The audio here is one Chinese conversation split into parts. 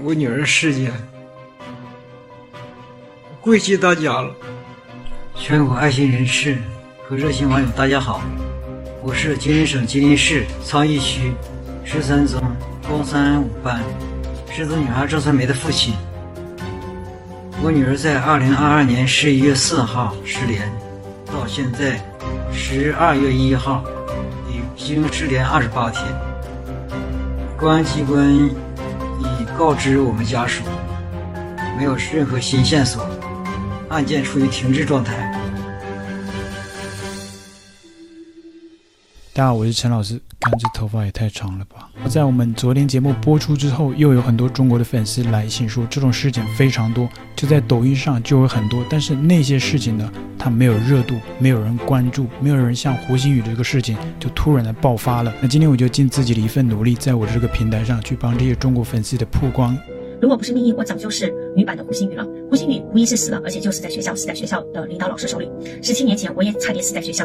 我女儿事件，跪谢大家了。全国爱心人士和热心网友，大家好，我是吉林省吉林市昌邑区十三中高三五班失踪女孩赵春梅的父亲。我女儿在二零二二年十一月四号失联，到现在十二月一号，已经失联二十八天。公安机关告知我们家属，没有任何新线索，案件处于停滞状态。大家好，我是陈老师。看这头发也太长了吧！在我们昨天节目播出之后，又有很多中国的粉丝来信说这种事情非常多，就在抖音上就有很多。但是那些事情呢，它没有热度，没有人关注，没有人像胡鑫宇这个事情就突然的爆发了。那今天我就尽自己的一份努力，在我的这个平台上去帮这些中国粉丝的曝光。如果不是命运，我早就是女版的胡鑫宇了。胡鑫宇无疑是死了，而且就死在学校，死在学校的领导老师手里。十七年前，我也差点死在学校。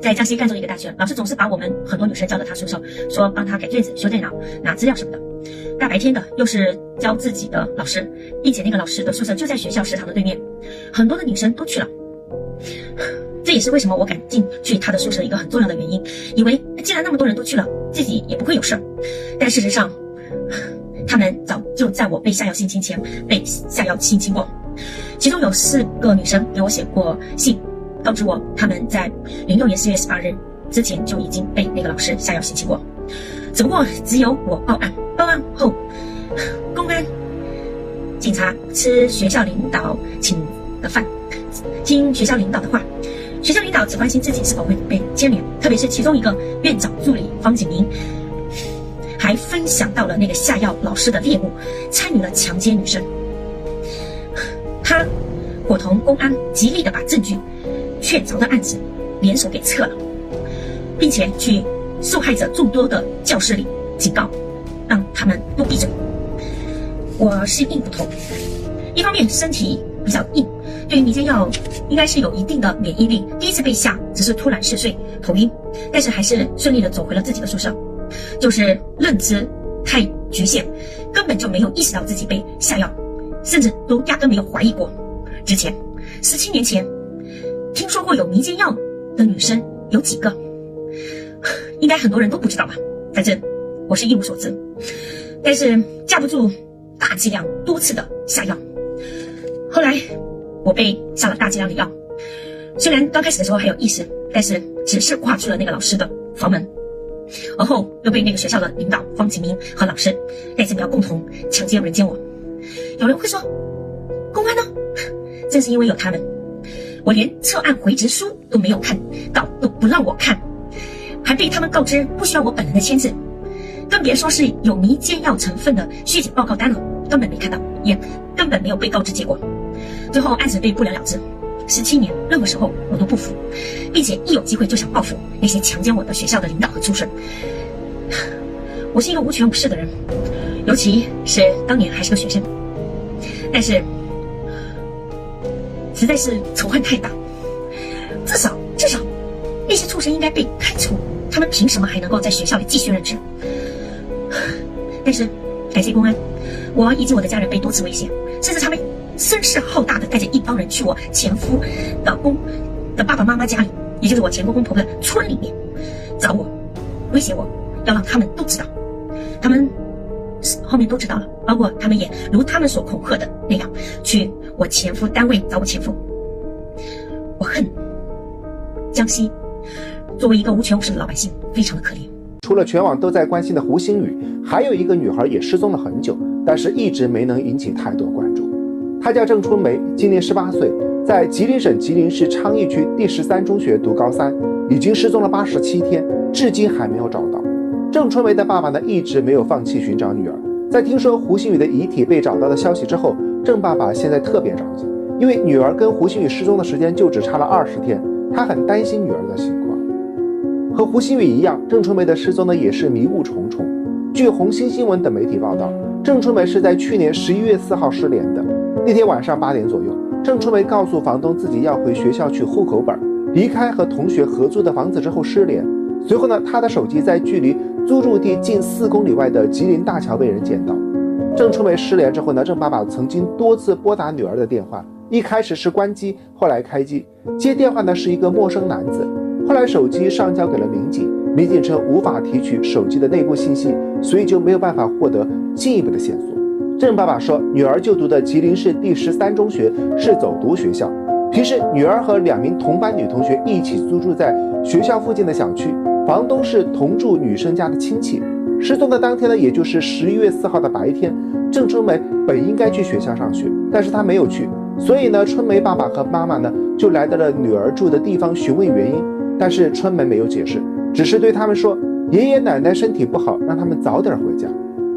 在江西赣州一个大学，老师总是把我们很多女生叫到他宿舍，说帮他改卷子、修电脑、拿资料什么的。大白天的，又是教自己的老师，并且那个老师的宿舍就在学校食堂的对面，很多的女生都去了。这也是为什么我敢进去他的宿舍一个很重要的原因，以为既然那么多人都去了，自己也不会有事儿。但事实上，他们早就在我被下药性侵前被下药性侵过，其中有四个女生给我写过信。告知我，他们在零六年四月十八日之前就已经被那个老师下药性侵过，只不过只有我报案，报案后，公安、警察吃学校领导请的饭，听学校领导的话，学校领导只关心自己是否会被牵连，特别是其中一个院长助理方景明，还分享到了那个下药老师的猎物，参与了强奸女生，他伙同公安极力的把证据。确凿的案子，联手给撤了，并且去受害者众多的教室里警告，让他们都闭嘴。我是硬骨头，一方面身体比较硬，对于迷奸药应该是有一定的免疫力。第一次被下只是突然嗜睡、头晕，但是还是顺利的走回了自己的宿舍。就是认知太局限，根本就没有意识到自己被下药，甚至都压根没有怀疑过。之前，十七年前。听说过有迷奸药的女生有几个？应该很多人都不知道吧？反正我是一无所知。但是架不住大剂量多次的下药，后来我被下了大剂量的药。虽然刚开始的时候还有意识，但是只是跨出了那个老师的房门，而后又被那个学校的领导方启明和老师带着苗共同强奸人奸我。有人会说，公安呢？正是因为有他们。我连撤案回执书都没有看到，都不让我看，还被他们告知不需要我本人的签字，更别说是有迷奸药成分的血检报告单了，根本没看到，也根本没有被告知结果。最后案子被不了了之。十七年，任何时候我都不服，并且一有机会就想报复那些强奸我的学校的领导和畜生。我是一个无权无势的人，尤其是当年还是个学生，但是。实在是仇恨太大，至少至少，那些畜生应该被开除，他们凭什么还能够在学校里继续任职？但是感谢公安，我以及我的家人被多次威胁，甚至他们声势浩大的带着一帮人去我前夫的公的爸爸妈妈家里，也就是我前公公婆婆的村里面找我，威胁我要让他们都知道，他们。后面都知道了，包括他们也如他们所恐吓的那样，去我前夫单位找我前夫。我恨江西，作为一个无权无势的老百姓，非常的可怜。除了全网都在关心的胡鑫宇，还有一个女孩也失踪了很久，但是一直没能引起太多关注。她叫郑春梅，今年十八岁，在吉林省吉林市昌邑区第十三中学读高三，已经失踪了八十七天，至今还没有找到。郑春梅的爸爸呢，一直没有放弃寻找女儿。在听说胡鑫宇的遗体被找到的消息之后，郑爸爸现在特别着急，因为女儿跟胡鑫宇失踪的时间就只差了二十天，他很担心女儿的情况。和胡鑫宇一样，郑春梅的失踪呢也是迷雾重重。据红星新闻等媒体报道，郑春梅是在去年十一月四号失联的。那天晚上八点左右，郑春梅告诉房东自己要回学校取户口本，离开和同学合租的房子之后失联。随后呢，她的手机在距离租住地近四公里外的吉林大桥被人捡到，郑春梅失联之后呢，郑爸爸曾经多次拨打女儿的电话，一开始是关机，后来开机。接电话呢是一个陌生男子，后来手机上交给了民警，民警称无法提取手机的内部信息，所以就没有办法获得进一步的线索。郑爸爸说，女儿就读的吉林市第十三中学是走读学校，平时女儿和两名同班女同学一起租住在学校附近的小区，房东是同住女生家的亲戚。失踪的当天呢，也就是十一月四号的白天，郑春梅本应该去学校上学，但是她没有去，所以呢，春梅爸爸和妈妈呢就来到了女儿住的地方询问原因，但是春梅没有解释，只是对他们说爷爷奶奶身体不好，让他们早点回家。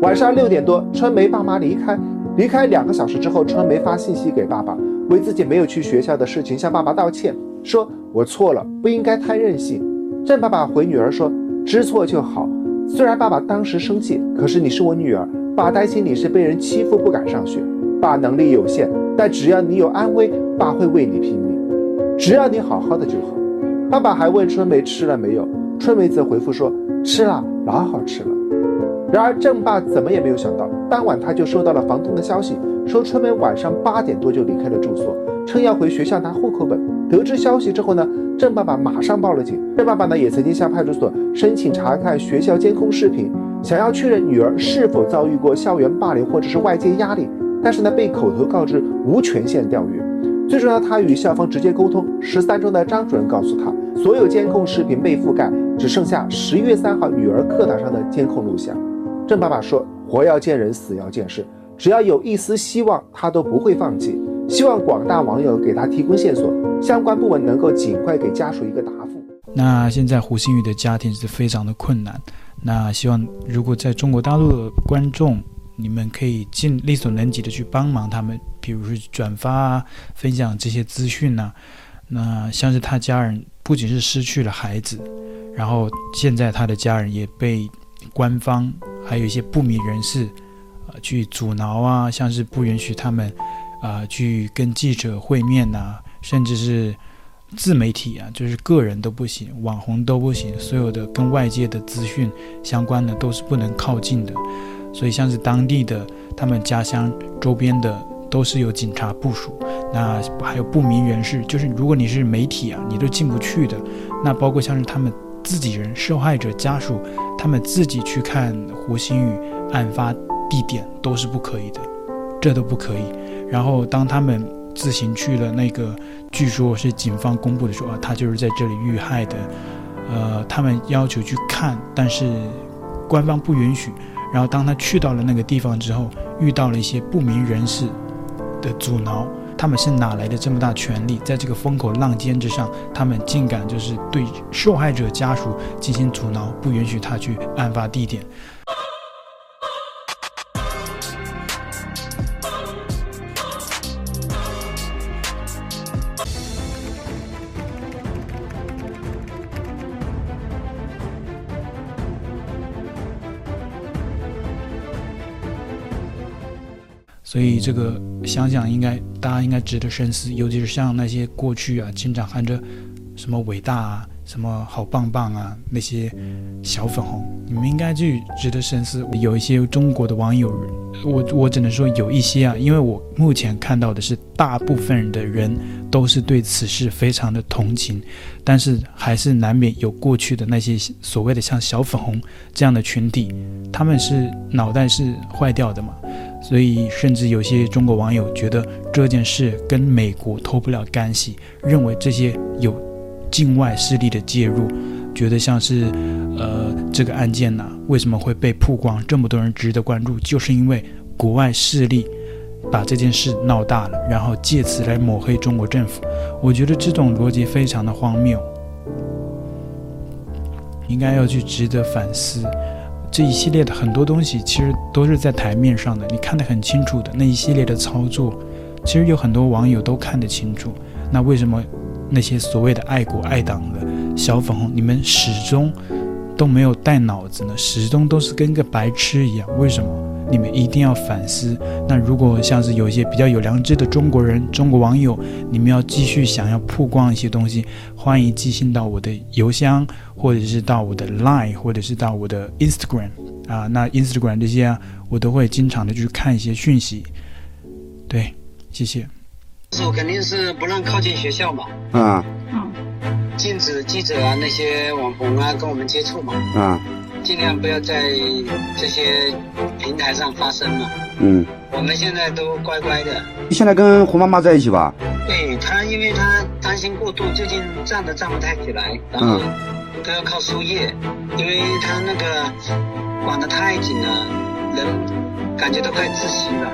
晚上六点多，春梅爸妈离开，离开两个小时之后，春梅发信息给爸爸，为自己没有去学校的事情向爸爸道歉，说我错了，不应该太任性。郑爸爸回女儿说，知错就好。虽然爸爸当时生气，可是你是我女儿，爸担心你是被人欺负不敢上学。爸能力有限，但只要你有安危，爸会为你拼命。只要你好好的就好。爸爸还问春梅吃了没有，春梅则回复说吃了，老好吃了。然而郑爸怎么也没有想到，当晚他就收到了房东的消息，说春梅晚上八点多就离开了住所，称要回学校拿户口本。得知消息之后呢，郑爸爸马上报了警。郑爸爸呢也曾经向派出所申请查看学校监控视频，想要确认女儿是否遭遇过校园霸凌或者是外界压力，但是呢被口头告知无权限调阅。最终呢，他与校方直接沟通，十三中的张主任告诉他，所有监控视频被覆盖，只剩下十一月三号女儿课堂上的监控录像。郑爸爸说：“活要见人，死要见尸，只要有一丝希望，他都不会放弃。”希望广大网友给他提供线索，相关部门能够尽快给家属一个答复。那现在胡鑫宇的家庭是非常的困难，那希望如果在中国大陆的观众，你们可以尽力所能及的去帮忙他们，比如说转发啊、分享这些资讯呐。那像是他家人不仅是失去了孩子，然后现在他的家人也被官方还有一些不明人士啊、去阻挠啊，像是不允许他们。啊、去跟记者会面呐、啊，甚至是自媒体啊，就是个人都不行，网红都不行，所有的跟外界的资讯相关的都是不能靠近的。所以像是当地的他们家乡周边的都是有警察部署，那还有不明人士，就是如果你是媒体啊，你都进不去的。那包括像是他们自己人、受害者家属，他们自己去看胡星宇案发地点都是不可以的，这都不可以。然后，当他们自行去了那个，据说是警方公布的说啊，他就是在这里遇害的，呃，他们要求去看，但是官方不允许。然后，当他去到了那个地方之后，遇到了一些不明人士的阻挠，他们是哪来的这么大权力？在这个风口浪尖之上，他们竟敢就是对受害者家属进行阻挠，不允许他去案发地点。所以这个想想应该大家应该值得深思，尤其是像那些过去啊经常喊着什么伟大啊、什么好棒棒啊那些小粉红，你们应该去值得深思。有一些中国的网友，我我只能说有一些啊，因为我目前看到的是大部分人的人都是对此事非常的同情，但是还是难免有过去的那些所谓的像小粉红这样的群体，他们是脑袋是坏掉的嘛。所以，甚至有些中国网友觉得这件事跟美国脱不了干系，认为这些有境外势力的介入，觉得像是，呃，这个案件呢，为什么会被曝光，这么多人值得关注，就是因为国外势力把这件事闹大了，然后借此来抹黑中国政府。我觉得这种逻辑非常的荒谬，应该要去值得反思。这一系列的很多东西其实都是在台面上的，你看得很清楚的那一系列的操作，其实有很多网友都看得清楚。那为什么那些所谓的爱国爱党的小粉红，你们始终都没有带脑子呢？始终都是跟个白痴一样？为什么？你们一定要反思。那如果像是有一些比较有良知的中国人、中国网友，你们要继续想要曝光一些东西，欢迎寄信到我的邮箱，或者是到我的 Line，或者是到我的 Instagram 啊，那 Instagram 这些啊，我都会经常的去看一些讯息。对，谢谢。是肯定是不让靠近学校嘛。啊。嗯。禁止记者啊那些网红啊跟我们接触嘛。嗯。尽量不要在这些平台上发声嘛。嗯。我们现在都乖乖的。你现在跟胡妈妈在一起吧？对她，因为她担心过度，最近站都站不太起来，然后都要靠输液，因为她那个管得太紧了，人感觉都快窒息了。